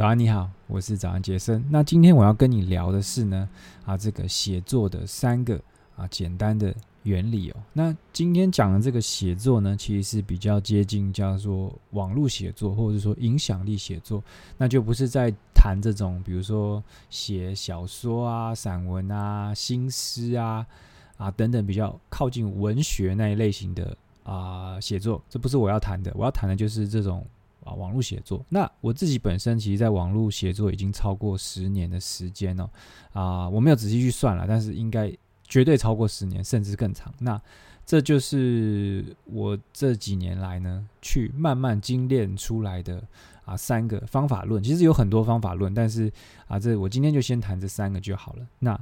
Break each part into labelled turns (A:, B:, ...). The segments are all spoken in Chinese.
A: 早安，你好，我是早安杰森。那今天我要跟你聊的是呢，啊，这个写作的三个啊简单的原理哦。那今天讲的这个写作呢，其实是比较接近叫做网络写作，或者说影响力写作，那就不是在谈这种，比如说写小说啊、散文啊、新诗啊啊等等比较靠近文学那一类型的啊写作，这不是我要谈的。我要谈的就是这种。啊，网络写作。那我自己本身其实，在网络写作已经超过十年的时间了。啊，我没有仔细去算了，但是应该绝对超过十年，甚至更长。那这就是我这几年来呢，去慢慢精炼出来的啊三个方法论。其实有很多方法论，但是啊，这我今天就先谈这三个就好了。那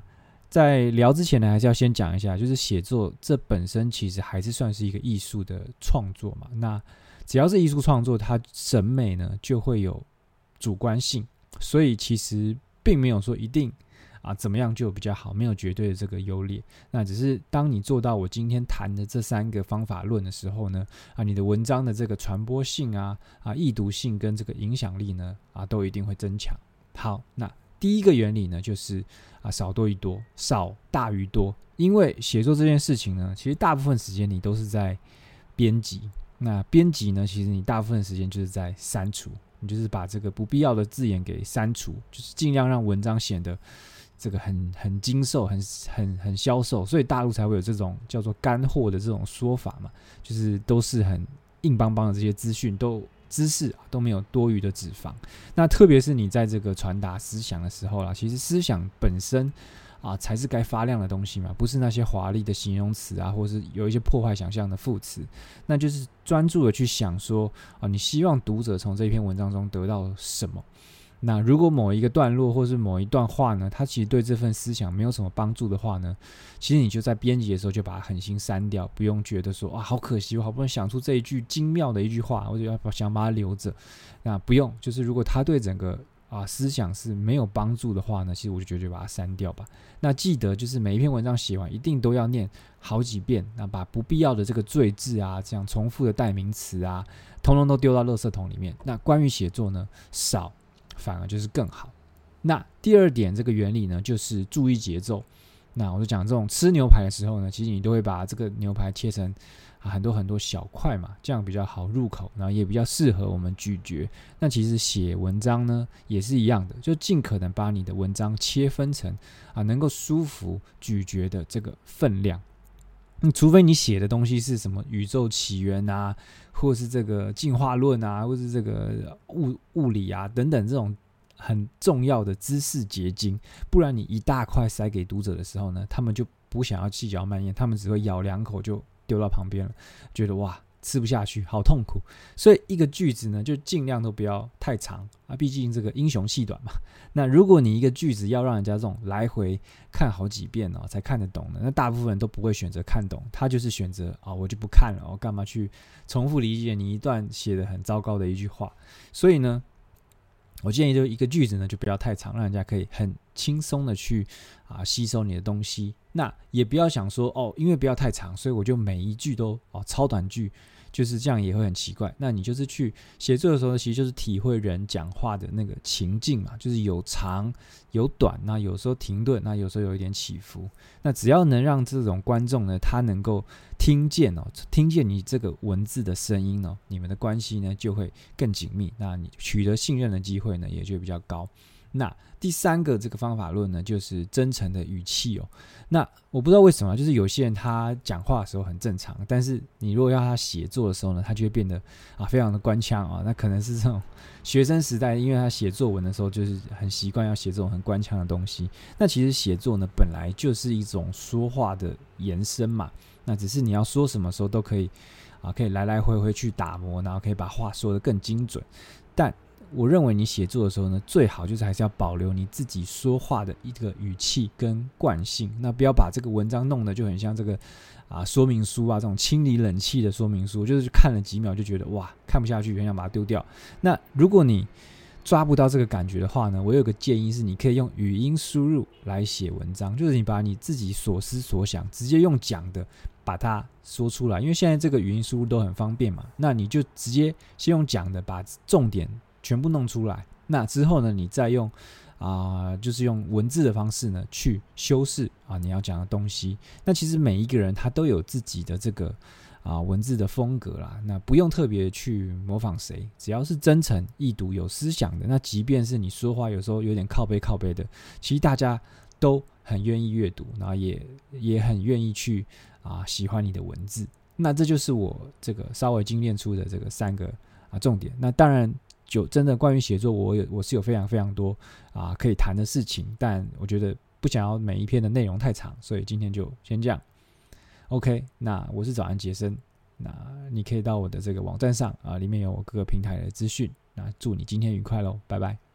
A: 在聊之前呢，还是要先讲一下，就是写作这本身其实还是算是一个艺术的创作嘛。那只要是艺术创作，它审美呢就会有主观性，所以其实并没有说一定啊怎么样就比较好，没有绝对的这个优劣。那只是当你做到我今天谈的这三个方法论的时候呢，啊，你的文章的这个传播性啊、啊易读性跟这个影响力呢，啊都一定会增强。好，那第一个原理呢就是啊少多于多，少大于多。因为写作这件事情呢，其实大部分时间你都是在编辑。那编辑呢？其实你大部分时间就是在删除，你就是把这个不必要的字眼给删除，就是尽量让文章显得这个很很精瘦、很很很消瘦，所以大陆才会有这种叫做干货的这种说法嘛，就是都是很硬邦邦的这些资讯，都姿势都没有多余的脂肪。那特别是你在这个传达思想的时候啦，其实思想本身。啊，才是该发亮的东西嘛，不是那些华丽的形容词啊，或是有一些破坏想象的副词，那就是专注的去想说啊，你希望读者从这篇文章中得到什么？那如果某一个段落或是某一段话呢，它其实对这份思想没有什么帮助的话呢，其实你就在编辑的时候就把它狠心删掉，不用觉得说啊，好可惜，我好不容易想出这一句精妙的一句话，我就要想把它留着。那不用，就是如果它对整个。啊，思想是没有帮助的话呢，其实我就觉得就把它删掉吧。那记得就是每一篇文章写完，一定都要念好几遍，那把不必要的这个赘字啊，这样重复的代名词啊，通通都丢到垃圾桶里面。那关于写作呢，少反而就是更好。那第二点，这个原理呢，就是注意节奏。那我就讲这种吃牛排的时候呢，其实你都会把这个牛排切成。很多很多小块嘛，这样比较好入口，然后也比较适合我们咀嚼。那其实写文章呢也是一样的，就尽可能把你的文章切分成啊能够舒服咀嚼的这个分量。嗯，除非你写的东西是什么宇宙起源啊，或是这个进化论啊，或是这个物物理啊等等这种很重要的知识结晶，不然你一大块塞给读者的时候呢，他们就不想要细嚼慢咽，他们只会咬两口就。丢到旁边了，觉得哇吃不下去，好痛苦。所以一个句子呢，就尽量都不要太长啊，毕竟这个英雄气短嘛。那如果你一个句子要让人家这种来回看好几遍哦，才看得懂的，那大部分人都不会选择看懂，他就是选择啊，我就不看了，我干嘛去重复理解你一段写的很糟糕的一句话？所以呢。我建议就一个句子呢，就不要太长，让人家可以很轻松的去啊吸收你的东西。那也不要想说哦，因为不要太长，所以我就每一句都哦超短句。就是这样也会很奇怪。那你就是去写作的时候，其实就是体会人讲话的那个情境嘛，就是有长有短，那有时候停顿，那有时候有一点起伏。那只要能让这种观众呢，他能够听见哦，听见你这个文字的声音哦，你们的关系呢就会更紧密，那你取得信任的机会呢也就比较高。那第三个这个方法论呢，就是真诚的语气哦。那我不知道为什么，就是有些人他讲话的时候很正常，但是你如果要他写作的时候呢，他就会变得啊非常的官腔啊。那可能是这种学生时代，因为他写作文的时候就是很习惯要写这种很官腔的东西。那其实写作呢，本来就是一种说话的延伸嘛。那只是你要说什么时候都可以啊，可以来来回回去打磨，然后可以把话说得更精准，但。我认为你写作的时候呢，最好就是还是要保留你自己说话的一个语气跟惯性，那不要把这个文章弄得就很像这个啊说明书啊这种清理冷气的说明书，就是看了几秒就觉得哇看不下去，很想把它丢掉。那如果你抓不到这个感觉的话呢，我有个建议是，你可以用语音输入来写文章，就是你把你自己所思所想直接用讲的把它说出来，因为现在这个语音输入都很方便嘛，那你就直接先用讲的把重点。全部弄出来，那之后呢，你再用啊、就是用文字的方式呢去修饰啊你要讲的东西。那其实每一个人他都有自己的这个啊文字的风格啦，那不用特别去模仿谁，只要是真诚、易读、有思想的，那即便是你说话有时候有点靠背靠背的，其实大家都很愿意阅读，然后也也很愿意去啊喜欢你的文字。那这就是我这个稍微精炼出的这个三个啊重点。那当然，就真的关于写作，我有我是有非常非常多啊可以谈的事情，但我觉得不想要每一篇的内容太长，所以今天就先这样。OK，那我是早安杰森，那你可以到我的这个网站上啊，里面有我各个平台的资讯。那祝你今天愉快喽，拜拜。